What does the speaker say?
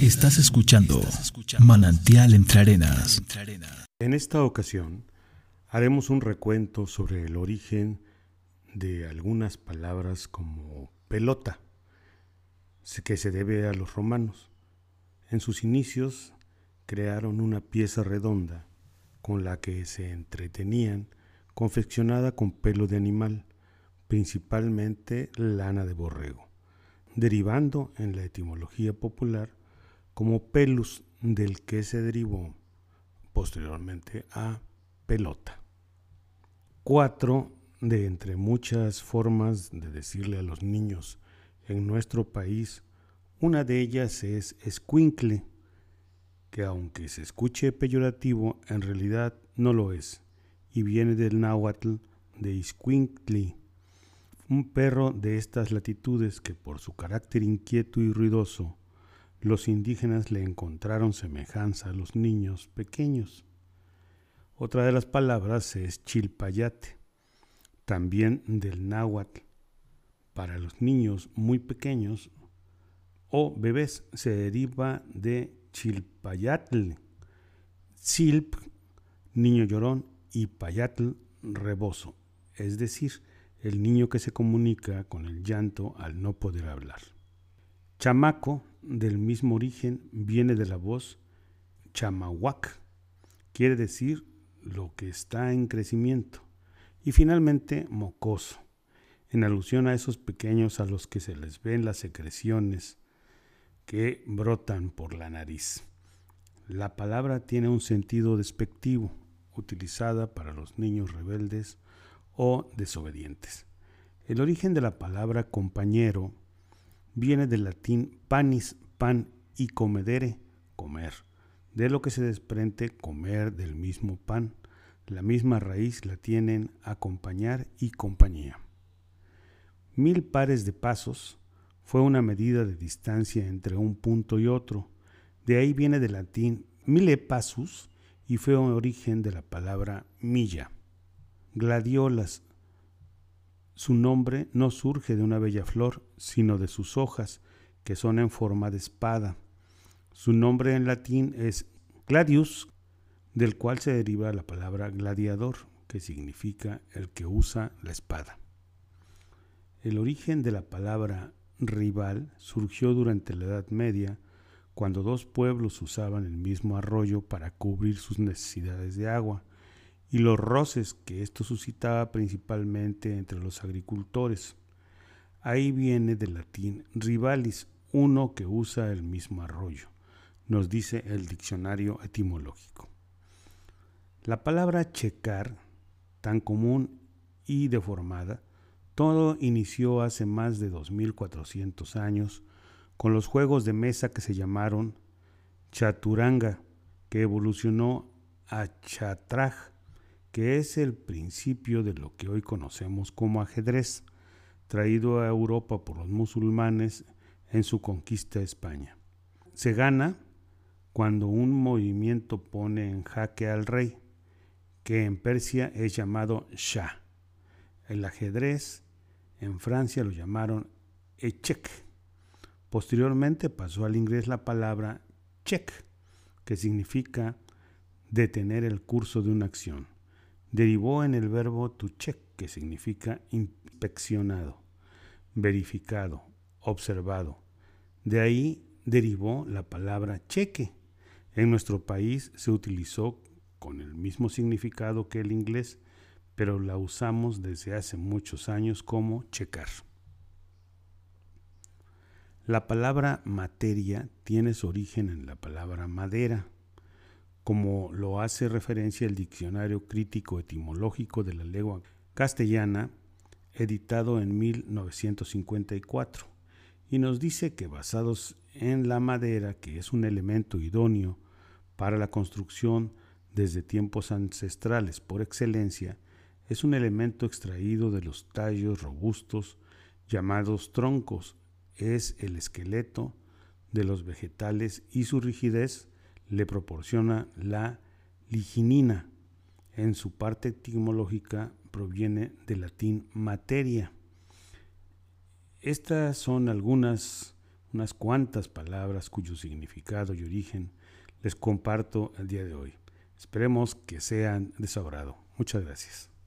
Estás escuchando Manantial entre arenas. En esta ocasión haremos un recuento sobre el origen de algunas palabras como pelota, que se debe a los romanos. En sus inicios crearon una pieza redonda con la que se entretenían, confeccionada con pelo de animal, principalmente lana de borrego, derivando en la etimología popular como pelus del que se derivó posteriormente a pelota. Cuatro de entre muchas formas de decirle a los niños en nuestro país, una de ellas es escuincle, que aunque se escuche peyorativo, en realidad no lo es, y viene del náhuatl de iscuintli, un perro de estas latitudes que por su carácter inquieto y ruidoso los indígenas le encontraron semejanza a los niños pequeños. Otra de las palabras es chilpayate, también del náhuatl. Para los niños muy pequeños o bebés se deriva de chilpayatl, chilp, niño llorón, y payatl, rebozo, es decir, el niño que se comunica con el llanto al no poder hablar. Chamaco del mismo origen viene de la voz chamahuac, quiere decir lo que está en crecimiento. Y finalmente mocoso, en alusión a esos pequeños a los que se les ven las secreciones que brotan por la nariz. La palabra tiene un sentido despectivo, utilizada para los niños rebeldes o desobedientes. El origen de la palabra compañero viene del latín panis, pan y comedere, comer, de lo que se desprende comer del mismo pan. La misma raíz la tienen acompañar y compañía. Mil pares de pasos fue una medida de distancia entre un punto y otro. De ahí viene del latín mille passus y fue un origen de la palabra milla. Gladiolas su nombre no surge de una bella flor, sino de sus hojas, que son en forma de espada. Su nombre en latín es gladius, del cual se deriva la palabra gladiador, que significa el que usa la espada. El origen de la palabra rival surgió durante la Edad Media, cuando dos pueblos usaban el mismo arroyo para cubrir sus necesidades de agua y los roces que esto suscitaba principalmente entre los agricultores. Ahí viene del latín rivalis, uno que usa el mismo arroyo, nos dice el diccionario etimológico. La palabra checar, tan común y deformada, todo inició hace más de 2400 años con los juegos de mesa que se llamaron chaturanga, que evolucionó a chatraj, que es el principio de lo que hoy conocemos como ajedrez, traído a Europa por los musulmanes en su conquista de España. Se gana cuando un movimiento pone en jaque al rey, que en Persia es llamado Shah. El ajedrez en Francia lo llamaron Echec. Posteriormente pasó al inglés la palabra check, que significa detener el curso de una acción derivó en el verbo to check, que significa inspeccionado, verificado, observado. De ahí derivó la palabra cheque. En nuestro país se utilizó con el mismo significado que el inglés, pero la usamos desde hace muchos años como checar. La palabra materia tiene su origen en la palabra madera, como lo hace referencia el Diccionario Crítico Etimológico de la Lengua Castellana, editado en 1954, y nos dice que basados en la madera, que es un elemento idóneo para la construcción desde tiempos ancestrales por excelencia, es un elemento extraído de los tallos robustos llamados troncos, es el esqueleto de los vegetales y su rigidez le proporciona la liginina. En su parte etimológica proviene del latín materia. Estas son algunas unas cuantas palabras cuyo significado y origen les comparto el día de hoy. Esperemos que sean de su agrado. Muchas gracias.